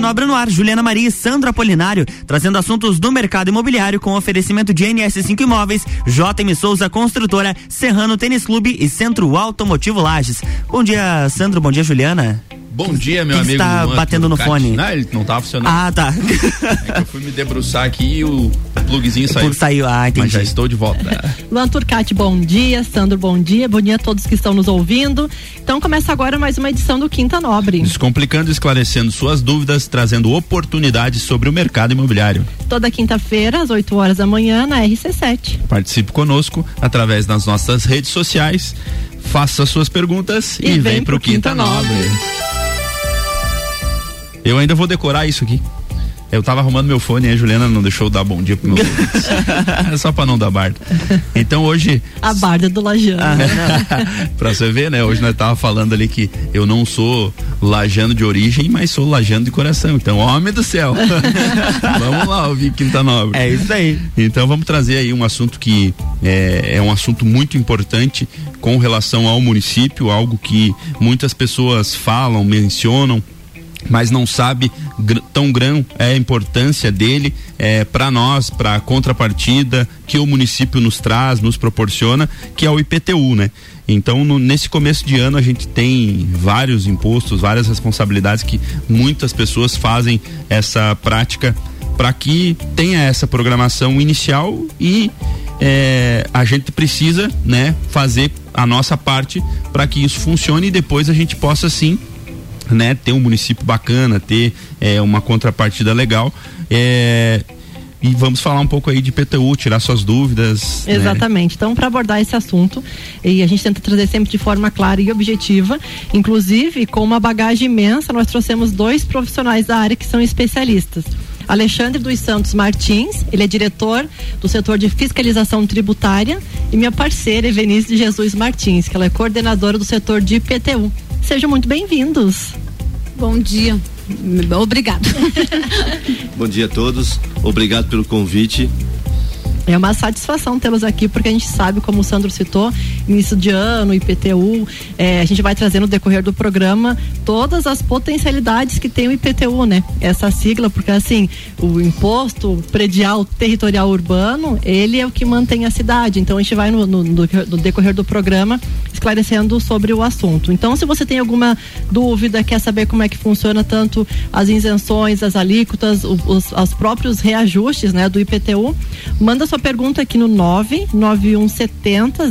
Nobre no ar, Juliana Maria e Sandro Apolinário, trazendo assuntos do mercado imobiliário com oferecimento de NS5 Imóveis, JM Souza Construtora, Serrano Tênis Clube e Centro Automotivo Lages. Bom dia, Sandro, bom dia, Juliana. Bom dia, meu Quem amigo. está batendo no fone? Não, ele não tava funcionando. Ah, tá. É que eu fui me debruçar aqui e o plugzinho saiu. Saiu, ah, entendi. Mas já estou de volta. Luan Turcati, bom dia. Sandro, bom dia. Bom dia a todos que estão nos ouvindo. Então começa agora mais uma edição do Quinta Nobre. Descomplicando esclarecendo suas dúvidas, trazendo oportunidades sobre o mercado imobiliário. Toda quinta-feira, às 8 horas da manhã, na RC7. Participe conosco através das nossas redes sociais. Faça suas perguntas e, E vem, vem pro pro Quinta Quinta Nobre. Eu ainda vou decorar isso aqui. Eu tava arrumando meu fone e a Juliana não deixou eu dar bom dia pro meu É só pra não dar bardo. Então hoje. A Barda do Lajano. pra você ver, né? Hoje nós tava falando ali que eu não sou lajano de origem, mas sou lajano de coração. Então, homem do céu. vamos lá ouvir Quinta Nobre. É isso aí. Então vamos trazer aí um assunto que é, é um assunto muito importante com relação ao município, algo que muitas pessoas falam, mencionam, mas não sabe tão grão é a importância dele é, para nós, para a contrapartida que o município nos traz, nos proporciona, que é o IPTU, né? Então, no- nesse começo de ano, a gente tem vários impostos, várias responsabilidades que muitas pessoas fazem essa prática para que tenha essa programação inicial e é, a gente precisa, né, fazer a nossa parte para que isso funcione e depois a gente possa sim né, ter um município bacana, ter é, uma contrapartida legal. É, e vamos falar um pouco aí de PTU, tirar suas dúvidas. né? Exatamente. Então, para abordar esse assunto, e a gente tenta trazer sempre de forma clara e objetiva, inclusive com uma bagagem imensa, nós trouxemos dois profissionais da área que são especialistas. Alexandre dos Santos Martins, ele é diretor do setor de fiscalização tributária, e minha parceira, Evenice de Jesus Martins, que ela é coordenadora do setor de IPTU. Sejam muito bem-vindos. Bom dia. Obrigado. Bom dia a todos, obrigado pelo convite. É uma satisfação tê-los aqui, porque a gente sabe, como o Sandro citou, início de ano, IPTU, é, a gente vai trazer no decorrer do programa todas as potencialidades que tem o IPTU, né? Essa sigla, porque assim, o imposto predial territorial urbano, ele é o que mantém a cidade. Então a gente vai no, no- no- decorrer do programa esclarecendo sobre o assunto. Então, se você tem alguma dúvida, quer saber como é que funciona tanto as isenções, as alíquotas, os, os próprios reajustes, né, do IPTU, manda sua pergunta aqui no 99170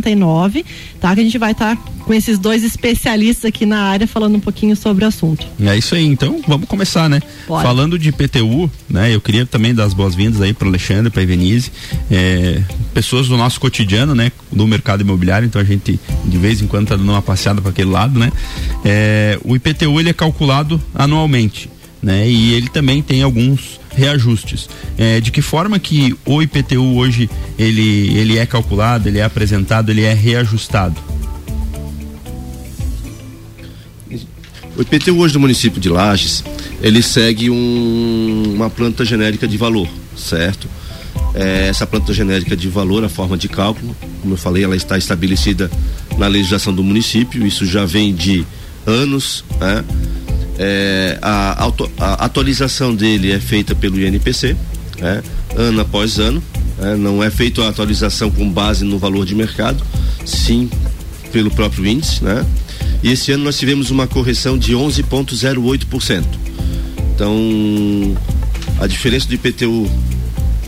0089, tá? Que a gente vai estar com esses dois especialistas aqui na área falando um pouquinho sobre o assunto. É isso aí, então vamos começar, né? Bora. Falando de PTU, né? Eu queria também dar as boas-vindas aí para Alexandre, para Evenise, é, pessoas do nosso cotidiano, né? Do mercado imobiliário, então a gente de vez em quando tá dando uma passeada para aquele lado, né? É, o IPTU ele é calculado anualmente, né? E ele também tem alguns reajustes. É, de que forma que o IPTU hoje ele ele é calculado, ele é apresentado, ele é reajustado? O IPTU hoje do município de Lages, ele segue um- uma planta genérica de valor, certo? É, essa planta genérica de valor, a forma de cálculo, como eu falei, ela está estabelecida na legislação do município, isso já vem de anos, né? É, a, auto- a atualização dele é feita pelo INPC, né? ano após ano, né? não é feita a atualização com base no valor de mercado, sim pelo próprio índice, né? E esse ano nós tivemos uma correção de 11,08%. Então, a diferença do IPTU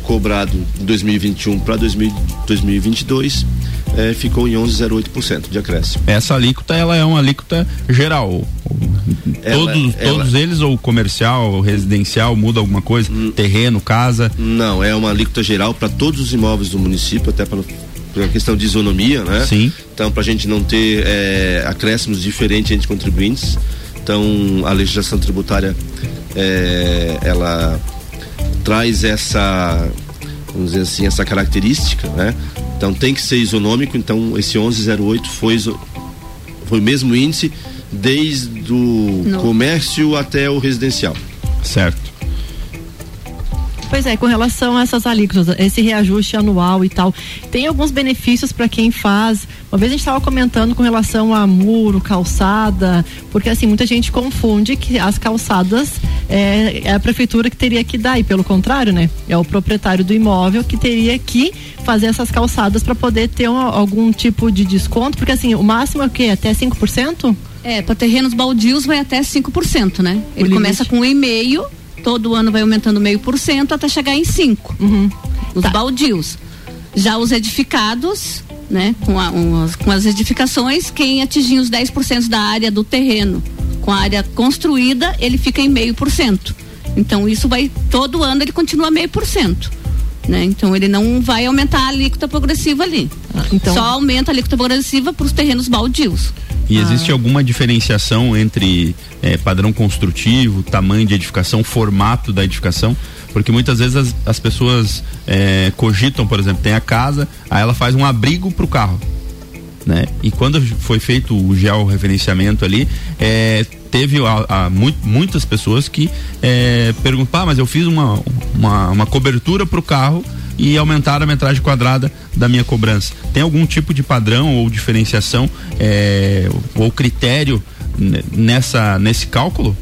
cobrado em 2021 para 2022 eh, ficou em 11,08% de acréscimo. Essa alíquota ela é uma alíquota geral. Ela- todos, ela- todos eles, ou comercial, ou residencial, muda alguma coisa? Hum. Terreno, casa. Não, é uma alíquota geral para todos os imóveis do município, até para pela questão de isonomia, né? Sim. Então, para a gente não ter eh, acréscimos diferentes entre contribuintes, então a legislação tributária eh, ela traz essa, vamos dizer assim, essa característica, né? Então tem que ser isonômico, então esse 1108 foi foi o mesmo índice desde o No- comércio até o residencial. Certo. Pois é, com relação a essas alíquotas, esse reajuste anual e tal, tem alguns benefícios para quem faz. Uma vez a gente estava comentando com relação a muro, calçada, porque assim, muita gente confunde que as calçadas é, é a prefeitura que teria que dar, e pelo contrário, né? É o proprietário do imóvel que teria que fazer essas calçadas para poder ter um, algum tipo de desconto, porque assim, o máximo é o quê? Até 5%? É, para terrenos baldios vai até 5%, né? Ele começa com um e meio todo ano vai aumentando meio por cento até chegar em 5. Uhum. Os tá. baldios. Já os edificados, né? Com, a, um, com as edificações, quem atingir os 10% da área do terreno com a área construída, ele fica em meio por cento. Então isso vai, todo ano ele continua meio por cento. Né? Então ele não vai aumentar a alíquota progressiva ali. Ah, então... Só aumenta a alíquota progressiva para os terrenos baldios. E ah. existe alguma diferenciação entre é, padrão construtivo, tamanho de edificação, formato da edificação? Porque muitas vezes as, as pessoas é, cogitam, por exemplo, tem a casa, aí ela faz um abrigo para o carro. Né? E quando foi feito o georreferenciamento ali, é, teve a, a, muitas pessoas que é, perguntam, ah, mas eu fiz uma, uma, uma cobertura para o carro e aumentar a metragem quadrada da minha cobrança. Tem algum tipo de padrão ou diferenciação é, ou critério nessa nesse cálculo?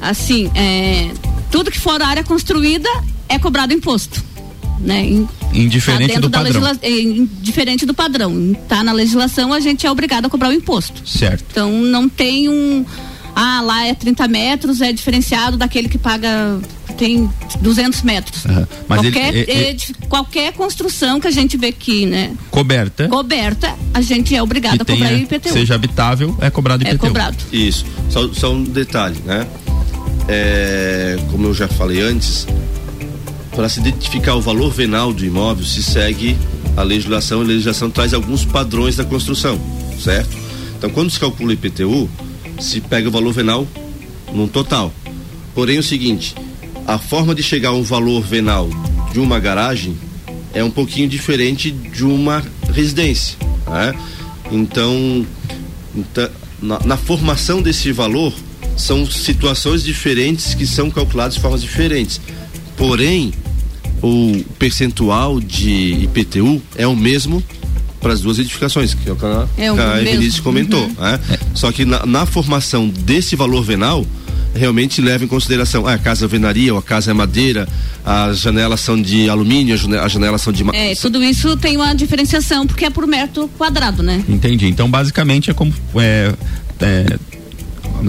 Assim, é, tudo que for área construída é cobrado imposto. Né? Indiferente tá do padrão. Legisla... Indiferente do padrão. Tá na legislação, a gente é obrigado a cobrar o imposto. Certo. Então não tem um. Ah, lá é 30 metros, é diferenciado daquele que paga tem 200 metros. Uhum. Mas qualquer, ele, ele, qualquer construção que a gente vê aqui, né? Coberta. Coberta, a gente é obrigado a cobrar IPTU. Seja habitável, é cobrado IPTU. É cobrado. Isso. Só, só um detalhe, né? É, como eu já falei antes, para se identificar o valor venal do imóvel, se segue a legislação. A legislação traz alguns padrões da construção, certo? Então, quando se calcula o IPTU, se pega o valor venal num total. Porém, o seguinte, a forma de chegar a um valor venal de uma garagem é um pouquinho diferente de uma residência. Né? Então, então na, na, formação desse valor, são situações diferentes que são calculadas de formas diferentes. Porém, o percentual de IPTU é o mesmo para as duas edificações, que é o que a, é a Evelise comentou. Uhum. Né? É. Só que na, na formação desse valor venal, realmente leva em consideração ah, a casa venaria ou a casa é madeira, as janelas são de alumínio, as janelas são de É, tudo isso tem uma diferenciação porque é por metro quadrado, né? Entendi. Então basicamente é como é, é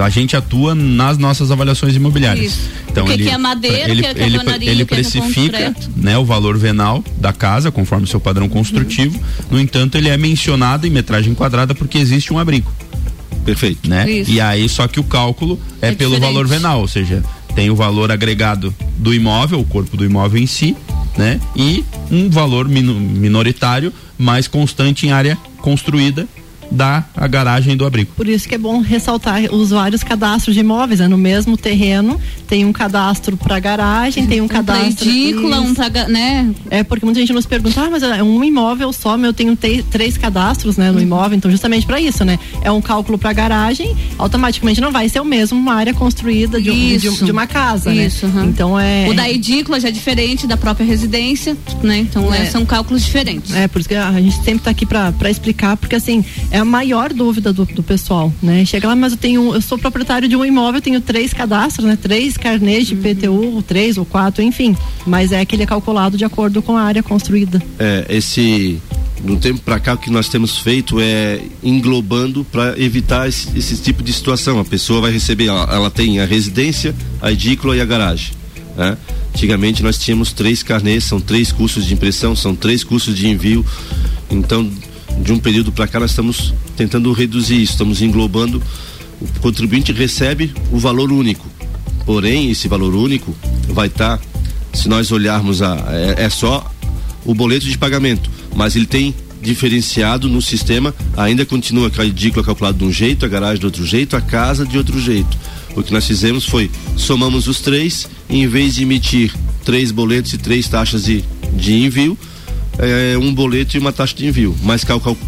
a gente atua nas nossas avaliações imobiliárias. Isso. Então ele, que é madeira, ele, que é ele, ele, ele precifica né, o valor venal da casa, conforme o seu padrão construtivo. Uhum. No entanto, ele é mencionado em metragem quadrada porque existe um abrigo. Perfeito. Né? Isso. E aí, só que o cálculo é, é pelo diferente. valor venal, ou seja, tem o valor agregado do imóvel, o corpo do imóvel em si, né? E um valor minoritário mais constante em área construída da a garagem do abrigo. Por isso que é bom ressaltar os vários cadastros de imóveis, né? No mesmo terreno tem um cadastro para garagem, tem um, um cadastro edícula, um pra, né? É porque muita gente nos pergunta, ah, mas é um imóvel só, eu tenho três cadastros, né, no uhum. imóvel, então justamente para isso, né? É um cálculo para garagem, automaticamente não vai ser o mesmo uma área construída de, um, de, de, uma casa, né? isso, né? Uhum. Então é O da edícula já é diferente da própria residência, né? Então é. É, são cálculos diferentes. É, por isso que a gente sempre está aqui para explicar, porque assim, é a maior dúvida do, do pessoal, né? Chega lá, mas eu tenho, eu sou proprietário de um imóvel, tenho três cadastros, né? Três carnês de uhum. PTU, três ou quatro, enfim. Mas é que ele é calculado de acordo com a área construída. É, esse do tempo para cá o que nós temos feito é englobando para evitar esse, esse, tipo de situação. A pessoa vai receber, ela, ela tem a residência, a edícula e a garagem. Né? Antigamente nós tínhamos três carnês, são três custos de impressão, são três custos de envio. Então de um período para cá nós estamos tentando reduzir isso, estamos englobando. O contribuinte recebe o valor único, porém esse valor único vai estar, tá, se nós olharmos a, é, é só o boleto de pagamento, mas ele tem diferenciado no sistema, ainda continua a edícula calculada de um jeito, a garagem de outro jeito, a casa de outro jeito. O que nós fizemos foi somamos os três, e em vez de emitir três boletos e três taxas de, de envio, é, um boleto e uma taxa de envio, mas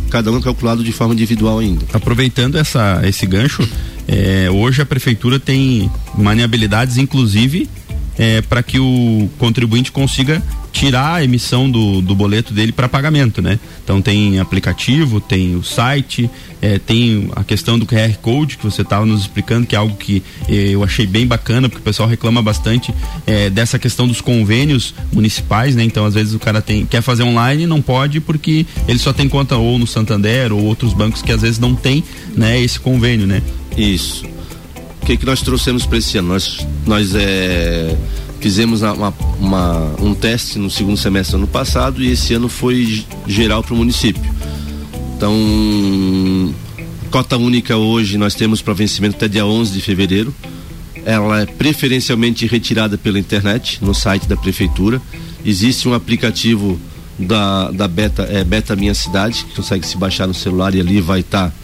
cada um é calculado de forma individual ainda. Aproveitando essa, esse gancho, é, hoje a prefeitura tem maniabilidades, inclusive é, para que o contribuinte consiga tirar a emissão do, do boleto dele para pagamento, né? Então tem aplicativo, tem o site, é, tem a questão do QR Code que você estava nos explicando, que é algo que é, eu achei bem bacana, porque o pessoal reclama bastante é, dessa questão dos convênios municipais, né? Então às vezes o cara tem, quer fazer online e não pode porque ele só tem conta ou no Santander ou outros bancos que às vezes não tem, né, esse convênio, né? Isso. O que, que nós trouxemos para esse ano? Nós, nós é Fizemos uma, uma, um teste no segundo semestre do ano passado e esse ano foi geral para o município. Então, cota única hoje nós temos para vencimento até dia 11 de fevereiro. Ela é preferencialmente retirada pela internet, no site da prefeitura. Existe um aplicativo da, da Beta, é, Beta Minha Cidade, que consegue se baixar no celular e ali vai estar tá,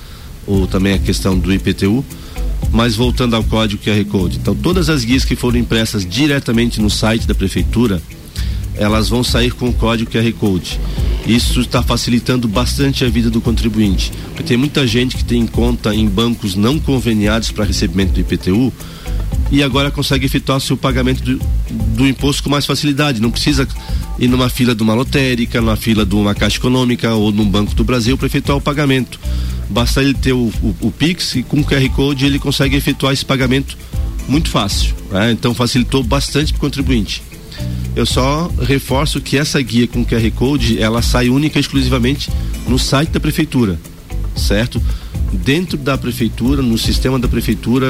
ou também a questão do IPTU. Mas voltando ao código QR Code, então todas as guias que foram impressas diretamente no site da prefeitura, elas vão sair com o código QR Code. Isso está facilitando bastante a vida do contribuinte, porque tem muita gente que tem conta em bancos não conveniados para recebimento do IPTU e agora consegue efetuar seu pagamento do, do, imposto com mais facilidade. Não precisa ir numa fila de uma lotérica, numa fila de uma caixa econômica ou num banco do Brasil para efetuar o pagamento. Basta ele ter o, o, o Pix e com o QR Code ele consegue efetuar esse pagamento muito fácil. Né? Então facilitou bastante para o contribuinte. Eu só reforço que essa guia com QR Code ela sai única e exclusivamente no site da prefeitura, certo? Dentro da prefeitura, no sistema da prefeitura,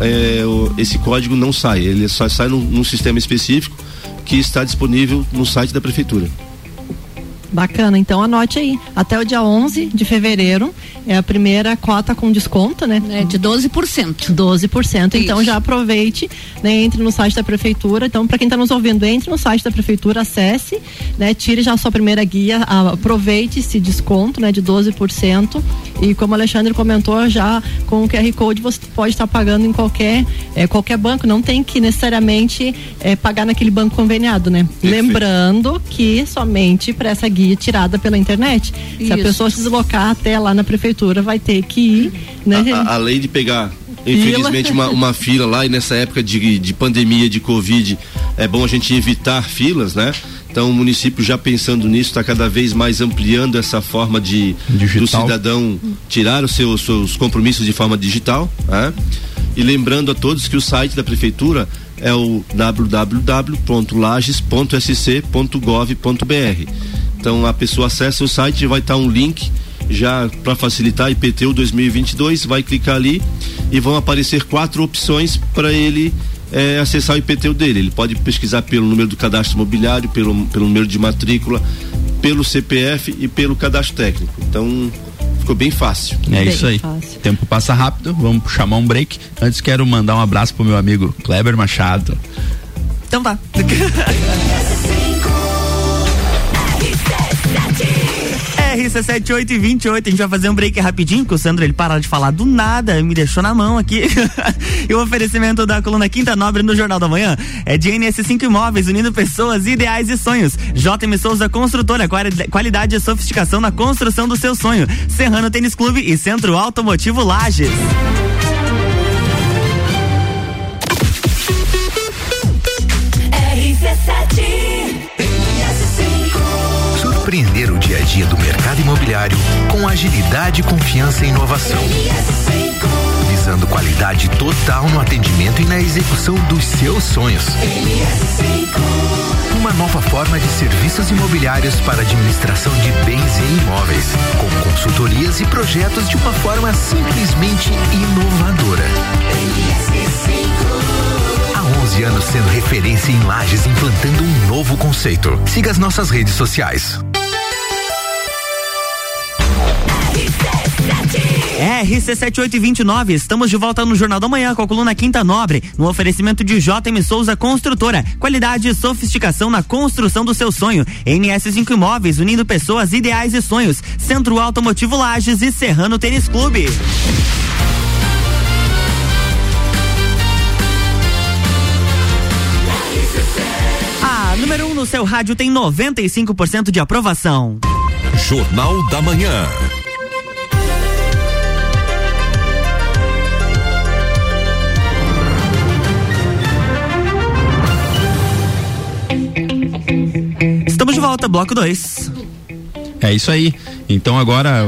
é, esse código não sai, ele só sai num, num sistema específico que está disponível no site da prefeitura. Bacana, então anote aí. Até o dia 11 de fevereiro é a primeira cota com desconto, né? É de 12%. 12%. Isso. Então já aproveite, né? Entre no site da prefeitura. Então, para quem está nos ouvindo, entre no site da prefeitura, acesse, né? Tire já a sua primeira guia, aproveite esse desconto, né? De 12%. E como o Alexandre comentou, já com o QR Code você pode estar tá pagando em qualquer, é, qualquer banco. Não tem que necessariamente é, pagar naquele banco conveniado, né? Perfeito. Lembrando que somente para essa guia guia tirada pela internet. Isso. Se a pessoa se deslocar até lá na prefeitura, vai ter que ir, né? A, a, além de pegar infelizmente uma, uma fila lá e nessa época de, de pandemia de covid é bom a gente evitar filas né então o município já pensando nisso está cada vez mais ampliando essa forma de digital. do cidadão tirar os seus, seus compromissos de forma digital né? e lembrando a todos que o site da prefeitura é o www.lages.sc.gov.br então a pessoa acessa o site, vai estar um link já para facilitar IPTU 2022, vai clicar ali e vão aparecer quatro opções para ele é, acessar o IPTU dele. Ele pode pesquisar pelo número do cadastro imobiliário, pelo, pelo número de matrícula, pelo CPF e pelo cadastro técnico. Então ficou bem fácil. É bem isso aí. Fácil. Tempo passa rápido, vamos chamar um break. Antes quero mandar um abraço pro meu amigo Kleber Machado. Então tá. RC78 e 28, a gente vai fazer um break rapidinho, porque o Sandro ele para de falar do nada, me deixou na mão aqui. e o oferecimento da coluna Quinta Nobre no Jornal da Manhã é de NS5 Imóveis, unindo pessoas, ideais e sonhos. JM Souza Construtora, qualidade e sofisticação na construção do seu sonho. Serrano Tênis Clube e Centro Automotivo Lages. Com agilidade, confiança e inovação. Visando qualidade total no atendimento e na execução dos seus sonhos. Uma nova forma de serviços imobiliários para administração de bens e imóveis, com consultorias e projetos de uma forma simplesmente inovadora. Há 11 anos sendo referência em lajes, implantando um novo conceito. Siga as nossas redes sociais. RC7829, estamos de volta no Jornal da Manhã com a coluna Quinta Nobre, no oferecimento de JM Souza Construtora. Qualidade e sofisticação na construção do seu sonho. NS5 Imóveis, unindo pessoas, ideais e sonhos. Centro Automotivo Lages e Serrano Tênis Clube. A número 1 um no seu rádio tem 95% de aprovação. Jornal da Manhã. Volta, bloco 2. É isso aí. Então agora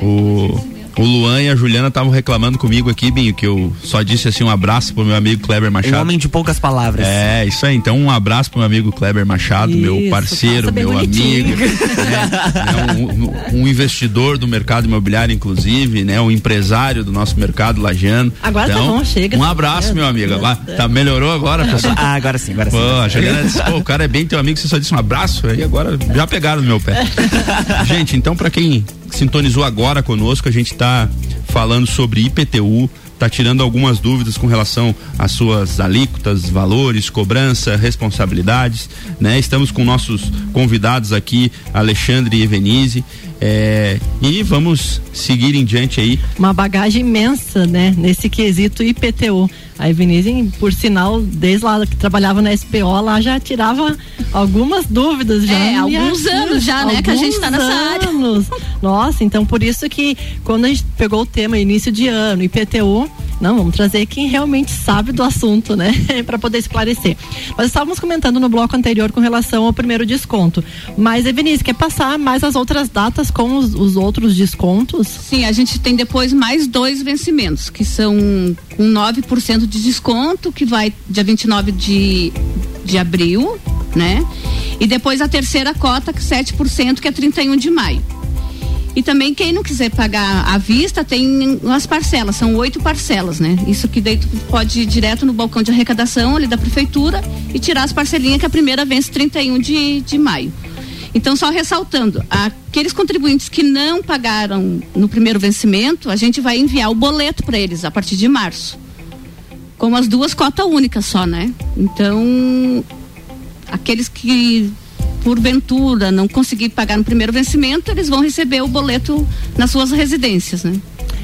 o o Luan e a Juliana estavam reclamando comigo aqui, Binho, que eu só disse assim um abraço pro meu amigo Kleber Machado. Um homem de poucas palavras. É, isso aí. Então um abraço pro meu amigo Kleber Machado, isso, meu parceiro, meu amigo. Né, é um, um, investidor do mercado imobiliário, inclusive, né? Um empresário do nosso mercado lajano. Agora tá então, tá bom, chega. Um abraço, meu amigo. Lá, tá, melhorou agora, pessoal? Ah, agora sim, agora sim. Pô, a Juliana disse, pô, o cara é bem teu amigo, você só disse um abraço, aí agora já pegaram no meu pé. Gente, então para quem sintonizou agora conosco, a gente está falando sobre IPTU, está tirando algumas dúvidas com relação às suas alíquotas, valores, cobrança, responsabilidades, né? Estamos com nossos convidados aqui, Alexandre e Evenise, é, e vamos seguir em diante aí. Uma bagagem imensa, né? Nesse quesito IPTU. A Evenise, por sinal, desde lá que trabalhava na SPO, lá já tirava algumas dúvidas já. É, alguns anos já, né? Que a gente está nessa anos. Nossa, então por isso que quando a gente pegou o tema início de ano, IPTU, não, vamos trazer quem realmente sabe do assunto, né? para poder esclarecer. Nós estávamos comentando no bloco anterior com relação ao primeiro desconto. Mas, Evenise, quer passar mais as outras datas com os, os outros descontos? Sim, a gente tem depois mais dois vencimentos, que são com 9% de desconto, que vai dia 29 de, de abril, né? E depois a terceira cota, que 7%, que é 31 de maio. E também quem não quiser pagar à vista tem as parcelas, são oito parcelas, né? Isso que daí tu pode ir direto no balcão de arrecadação ali da prefeitura e tirar as parcelinhas que a primeira vence 31 de, de maio. Então, só ressaltando, aqueles contribuintes que não pagaram no primeiro vencimento, a gente vai enviar o boleto para eles a partir de março. Com as duas cotas únicas só, né? Então, aqueles que porventura não conseguir pagar no primeiro vencimento, eles vão receber o boleto nas suas residências, né?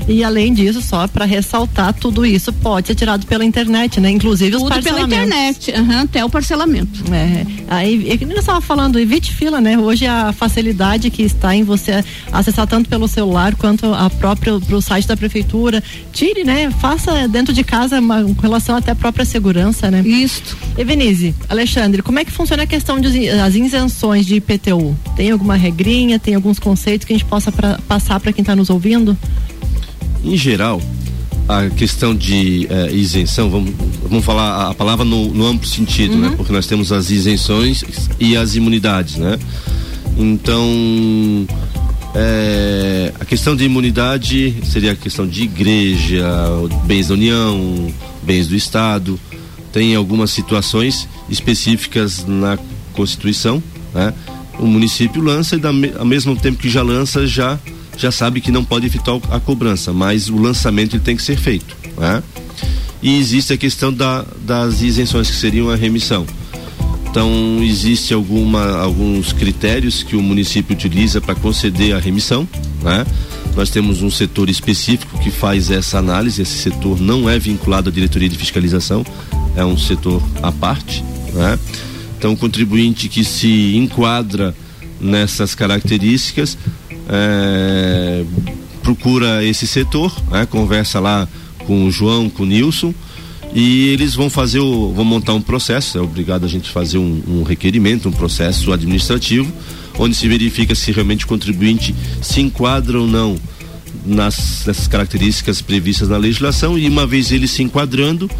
E além disso, só para ressaltar, tudo isso pode ser tirado pela internet, né? Inclusive os tudo pela internet, uhum, até o parcelamento. É. Aí, eu estava falando, evite fila, né? Hoje a facilidade que está em você acessar tanto pelo celular quanto a própria pro site da prefeitura, tire, né? Faça dentro de casa uma, com relação até à própria segurança, né? Isso. Evenise, Alexandre, como é que funciona a questão das isenções de IPTU? Tem alguma regrinha, tem alguns conceitos que a gente possa pra, passar para quem está nos ouvindo? Em geral, a questão de eh, isenção, vamos, vamos falar a palavra no, no amplo sentido, né? uhum. né? Porque nós temos as isenções e as imunidades, né? Então, é, a questão de imunidade seria a questão de igreja, bens da União, bens do Estado. Tem algumas situações específicas na Constituição, né? O município lança e da, ao mesmo tempo que já lança, já já sabe que não pode evitar a cobrança, mas o lançamento ele tem que ser feito. Né? E existe a questão da, das isenções, que seriam a remissão. Então, existe alguma, alguns critérios que o município utiliza para conceder a remissão. Né? Nós temos um setor específico que faz essa análise. Esse setor não é vinculado à diretoria de fiscalização, é um setor à parte. Né? Então, o contribuinte que se enquadra nessas características é, procura esse setor, né, conversa lá com o João, com o Nilson e eles vão fazer o, vão montar um processo, é obrigado a gente fazer um, um requerimento, um processo administrativo, onde se verifica se realmente o contribuinte se enquadra ou não nas, nessas características previstas na legislação e uma vez ele se enquadrando,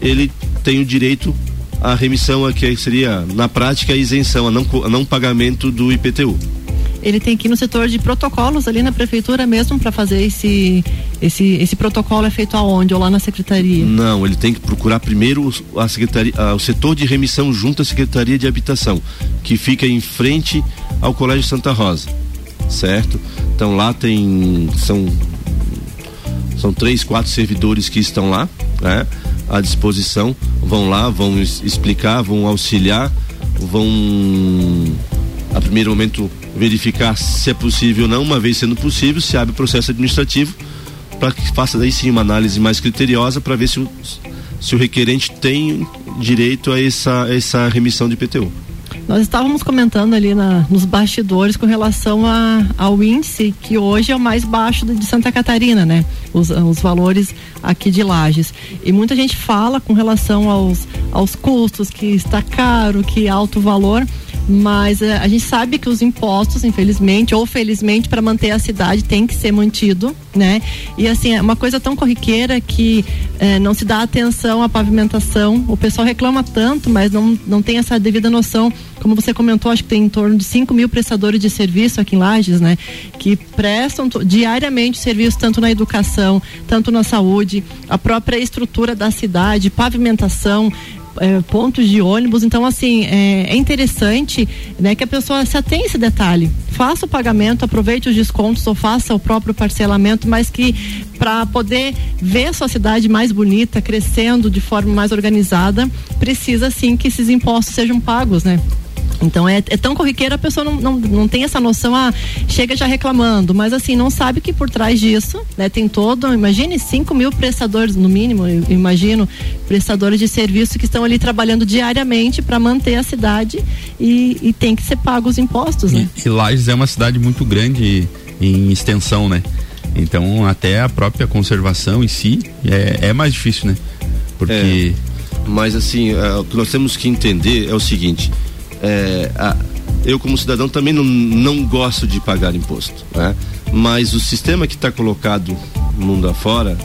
ele tem o direito à remissão, a que seria na prática a isenção, a não, a não pagamento do IPTU ele tem que ir no setor de protocolos ali na prefeitura mesmo para fazer esse, esse esse protocolo é feito aonde ou lá na secretaria? Não, ele tem que procurar primeiro a secretaria, o setor de remissão junto à secretaria de habitação, que fica em frente ao Colégio Santa Rosa, certo? Então lá tem são são três, quatro servidores que estão lá, né? À disposição, vão lá, vão explicar, vão auxiliar, vão a primeiro momento verificar se é possível ou não, uma vez sendo possível, se abre o processo administrativo para que faça daí sim uma análise mais criteriosa para ver se o, se o requerente tem direito a essa, essa remissão de PTU. Nós estávamos comentando ali na, nos bastidores com relação a, ao índice que hoje é o mais baixo de Santa Catarina, né? Os, os valores aqui de Lages. E muita gente fala com relação aos, aos custos, que está caro, que alto valor mas uh, a gente sabe que os impostos, infelizmente ou felizmente, para manter a cidade tem que ser mantido, né? E assim, é uma coisa tão corriqueira que uh, não se dá atenção à pavimentação. O pessoal reclama tanto, mas não, não tem essa devida noção. Como você comentou, acho que tem em torno de 5 mil prestadores de serviço aqui em Lages, né? Que prestam diariamente serviço tanto na educação, tanto na saúde, a própria estrutura da cidade, pavimentação, é, pontos de ônibus. Então, assim, é, é, interessante né, que a pessoa se atenha a esse detalhe. Faça o pagamento, aproveite os descontos ou faça o próprio parcelamento, mas que para poder ver a sua cidade mais bonita, crescendo de forma mais organizada, precisa sim que esses impostos sejam pagos, né? Então é, é, tão corriqueiro a pessoa não, não, não tem essa noção, ah, chega já reclamando, mas assim, não sabe que por trás disso, né, tem todo, imagine 5 mil prestadores, no mínimo, eu imagino, prestadores de serviço que estão ali trabalhando diariamente para manter a cidade e, e, tem que ser pago os impostos, né? E, e Lages é uma cidade muito grande em extensão, né? Então até a própria conservação em si é, é mais difícil, né? Porque. É, mas assim, uh, o que nós temos que entender é o seguinte é, a, eu como cidadão também não, não gosto de pagar imposto, né? Mas o sistema que está colocado mundo afora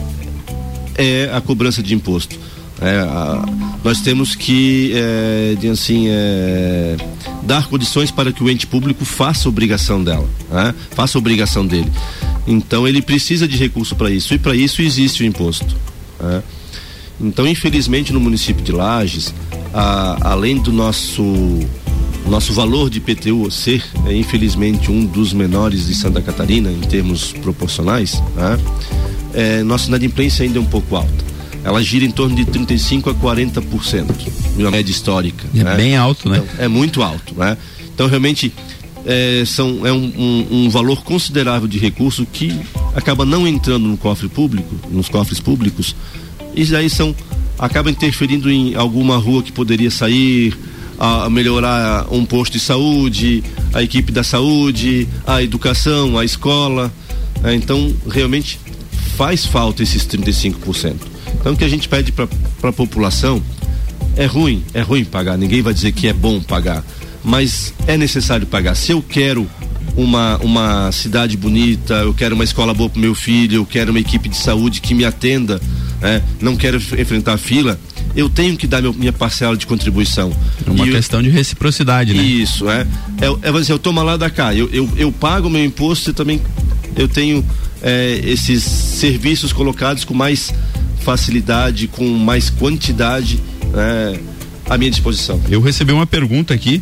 é a cobrança de imposto. É, a, nós temos que, é, assim, é, dar condições para que o ente público faça a obrigação dela, né? faça a obrigação dele. Então ele precisa de recurso para isso e para isso existe o imposto. Né? Então, infelizmente, no município de Lages, a, além do nosso nosso valor de IPTU ser, é, infelizmente, um dos menores de Santa Catarina em termos proporcionais, né? é, nossa inadimplência ainda é um pouco alta. Ela gira em torno de 35 a 40%, uma média histórica. É né? bem alto, né? Então, é muito alto, né? Então, realmente, é, são, é um, um, um, valor considerável de recurso que acaba não entrando no cofre público, nos cofres públicos, e aí são acaba interferindo em alguma rua que poderia sair, a melhorar um posto de saúde, a equipe da saúde, a educação, a escola. Né? Então, realmente faz falta esses 35%. Então, o que a gente pede para a população é ruim, é ruim pagar. Ninguém vai dizer que é bom pagar, mas é necessário pagar. Se eu quero uma, uma cidade bonita, eu quero uma escola boa para meu filho, eu quero uma equipe de saúde que me atenda, né? não quero enfrentar fila, eu tenho que dar meu, minha parcela de contribuição. É uma e questão eu, de reciprocidade, né? Isso, é. É, é dizer, eu tomo lá da cá, eu, eu, eu pago meu imposto e também eu tenho é, esses serviços colocados com mais facilidade, com mais quantidade né, à minha disposição. Eu recebi uma pergunta aqui,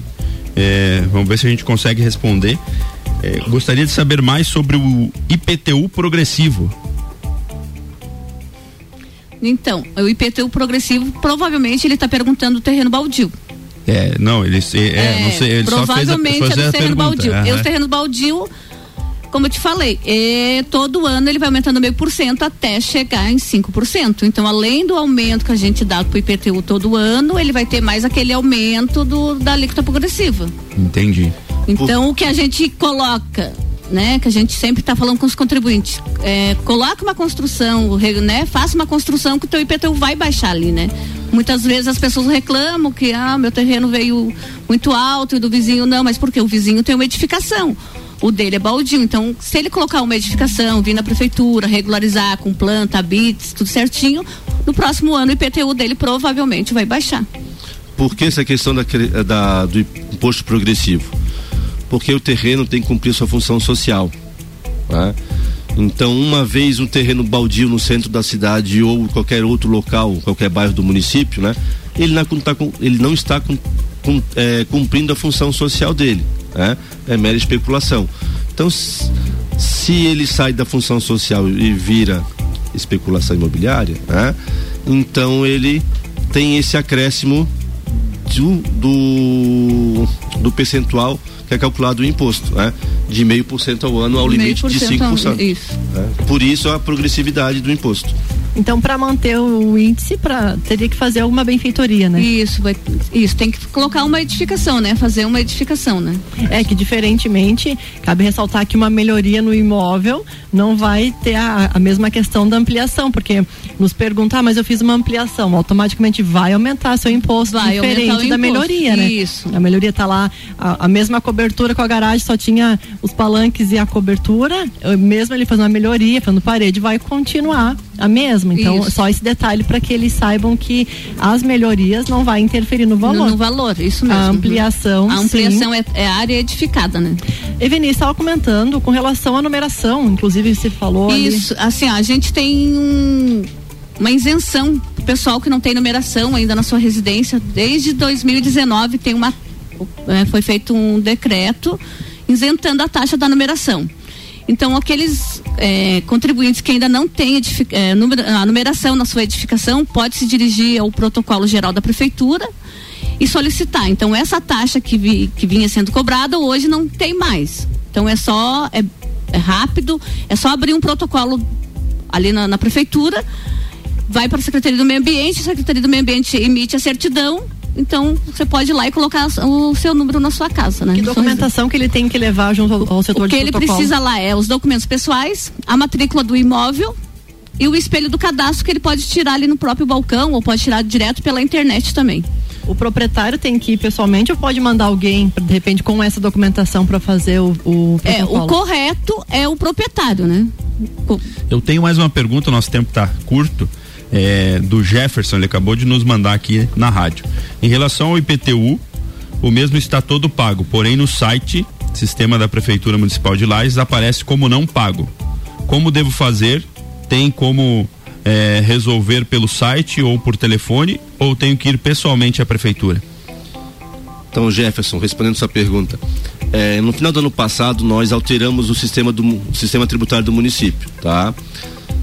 é, vamos ver se a gente consegue responder. É, gostaria de saber mais sobre o IPTU progressivo. Então, o IPTU progressivo, provavelmente ele está perguntando o terreno baldio. É, não, ele, é, é, não sei, ele provavelmente só fez a, é do terreno baldio. Uhum. E os terrenos baldio, como eu te falei, é, todo ano ele vai aumentando meio por cento até chegar em 5%. Então, além do aumento que a gente dá para o IPTU todo ano, ele vai ter mais aquele aumento do, da alíquota progressiva. Entendi. Então, o que a gente coloca né, que a gente sempre está falando com os contribuintes, é, coloque uma construção, né, faça uma construção que o teu IPTU vai baixar ali, né? Muitas vezes as pessoas reclamam que ah, meu terreno veio muito alto e do vizinho não, mas porque o vizinho tem uma edificação. O dele é baldio, então se ele colocar uma edificação, vir na prefeitura, regularizar com planta, bits, tudo certinho, no próximo ano o IPTU dele provavelmente vai baixar. Por que essa questão da, da do imposto progressivo? Porque o terreno tem que cumprir sua função social. Tá? Então, uma vez um terreno baldio no centro da cidade ou qualquer outro local, qualquer bairro do município, né, ele não, tá, ele não está com, com, é, cumprindo a função social dele. Né? É mera especulação. Então, se ele sai da função social e vira especulação imobiliária, né, então ele tem esse acréscimo do, do, do percentual que é calculado o imposto, né? De meio por cento ao ano ao limite de 5%. Isso. Né? Por isso a progressividade do imposto. Então, para manter o índice, pra, teria que fazer alguma benfeitoria, né? Isso, vai, isso, tem que colocar uma edificação, né? Fazer uma edificação, né? É que diferentemente, cabe ressaltar que uma melhoria no imóvel não vai ter a, a mesma questão da ampliação, porque nos perguntar, ah, mas eu fiz uma ampliação, automaticamente vai aumentar seu imposto vai diferente da melhoria, né? Isso. A melhoria tá lá, a, a, mesma cobertura com a garagem, só tinha os palanques e a cobertura, mesmo ele fazendo uma melhoria, fazendo parede, vai continuar a mesma. Então, isso. só esse detalhe para que eles saibam que as melhorias não vai interferir no valor. No, no valor, isso mesmo. A ampliação. A ampliação é, é, a área edificada, né? Eveni estava comentando com relação à numeração, inclusive você falou. Isso, ali. assim, a gente tem um, uma isenção o pessoal que não tem numeração ainda na sua residência. Desde 2019 tem uma é, foi feito um decreto isentando a taxa da numeração. Então, aqueles é, contribuintes que ainda não têm é, a numeração na sua edificação, pode se dirigir ao protocolo geral da prefeitura e solicitar. Então, essa taxa que, vi, que vinha sendo cobrada hoje não tem mais. Então, é só, é, é rápido, é só abrir um protocolo ali na, na prefeitura, vai para a Secretaria do Meio Ambiente, a Secretaria do Meio Ambiente emite a certidão então, você pode ir lá e colocar o seu número na sua casa, né? Que documentação que ele tem que levar junto ao, ao setor O que ele protocolo? precisa lá é os documentos pessoais, a matrícula do imóvel e o espelho do cadastro que ele pode tirar ali no próprio balcão ou pode tirar direto pela internet também. O proprietário tem que ir pessoalmente ou pode mandar alguém, de repente, com essa documentação para fazer o, o É, o correto é o proprietário, né? Eu tenho mais uma pergunta, nosso tempo está curto é, do Jefferson, ele acabou de nos mandar aqui na rádio. Em relação ao IPTU, o mesmo está todo pago, porém no site Sistema da Prefeitura Municipal de Lages aparece como não pago. Como devo fazer? Tem como é, resolver pelo site ou por telefone ou tenho que ir pessoalmente à prefeitura? Então, Jefferson, respondendo sua pergunta, é, no final do ano passado nós alteramos o sistema do o sistema tributário do município, tá?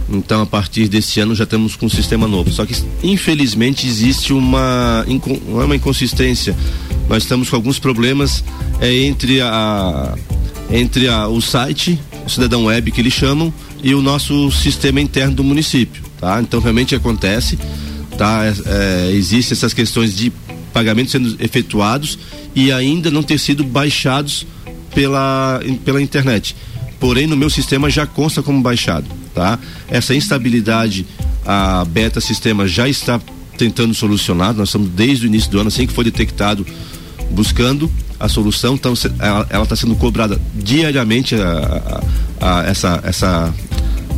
Então, a partir desse ano já estamos com um sistema novo. Só que, infelizmente, existe uma, é uma inconsistência. Nós estamos com alguns problemas é, entre, a, entre a, o site, o Cidadão Web que eles chamam, e o nosso sistema interno do município. Tá? Então, realmente acontece. Tá? É, é, Existem essas questões de pagamentos sendo efetuados e ainda não ter sido baixados pela, pela internet. Porém, no meu sistema já consta como baixado tá? Essa instabilidade a Beta Sistema já está tentando solucionar, nós estamos desde o início do ano, assim que foi detectado, buscando a solução, então ela está sendo cobrada diariamente a, a, a, essa, essa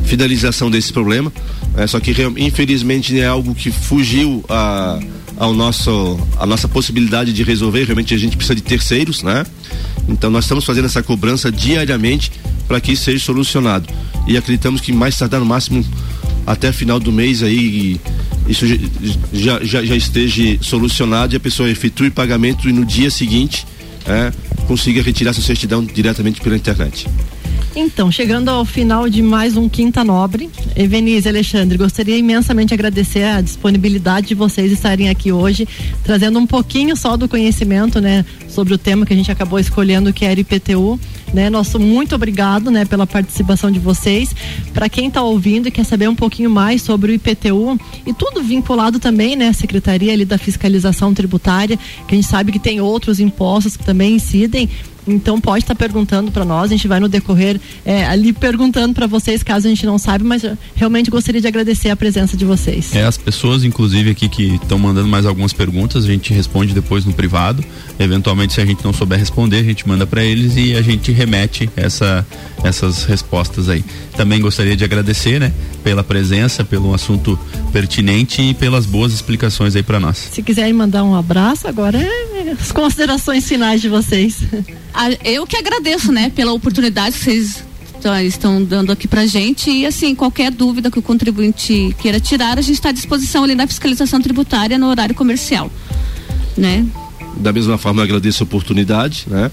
finalização desse problema, é, só que infelizmente é algo que fugiu a, ao nosso, a nossa possibilidade de resolver, realmente a gente precisa de terceiros, né? Então nós estamos fazendo essa cobrança diariamente para que isso seja solucionado. E acreditamos que mais tardar no máximo até final do mês aí isso já, já, já esteja solucionado e a pessoa efetue pagamento e no dia seguinte é, consiga retirar sua certidão diretamente pela internet. Então, chegando ao final de mais um Quinta Nobre, Evenise Alexandre, gostaria imensamente de agradecer a disponibilidade de vocês estarem aqui hoje, trazendo um pouquinho só do conhecimento, né, sobre o tema que a gente acabou escolhendo, que era IPTU. Né? Nosso muito obrigado, né, pela participação de vocês. Para quem está ouvindo e quer saber um pouquinho mais sobre o IPTU e tudo vinculado também, né, Secretaria ali da Fiscalização Tributária, que a gente sabe que tem outros impostos que também incidem, então pode estar tá perguntando para nós, a gente vai no decorrer é, ali perguntando para vocês, caso a gente não saiba, mas realmente gostaria de agradecer a presença de vocês. É, as pessoas, inclusive, aqui que estão mandando mais algumas perguntas, a gente responde depois no privado. Eventualmente, se a gente não souber responder, a gente manda para eles e a gente remete essa, essas respostas aí. Também gostaria de agradecer, né, pela presença, pelo assunto pertinente e pelas boas explicações aí para nós. Se quiserem mandar um abraço, agora é as considerações finais de vocês. eu que agradeço, né, pela oportunidade que vocês estão dando aqui pra gente e assim, qualquer dúvida que o contribuinte queira tirar, a gente está à disposição ali na fiscalização tributária no horário comercial, né? Da mesma forma, eu agradeço a oportunidade, né?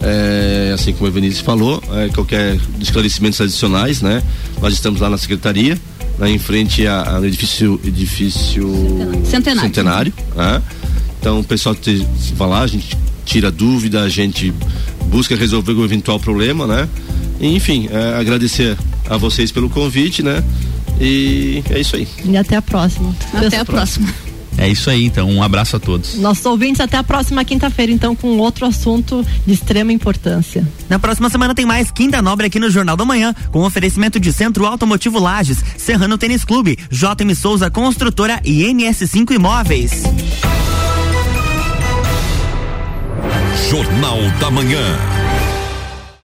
É, assim como a Vinícius falou, é, qualquer esclarecimentos adicionais, né? Nós estamos lá na secretaria, lá em frente ao edifício, edifício centenário. centenário né? Então o pessoal te, vai lá, a gente tira dúvida, a gente busca resolver o eventual problema, né? E, enfim, é, agradecer a vocês pelo convite, né? E é isso aí. E até a próxima. Até a próxima. É isso aí, então um abraço a todos. Nossos ouvintes, até a próxima quinta-feira, então, com outro assunto de extrema importância. Na próxima semana tem mais Quinta Nobre aqui no Jornal da Manhã, com oferecimento de Centro Automotivo Lages, Serrano Tênis Clube, JM Souza Construtora e NS5 Imóveis. Jornal da Manhã.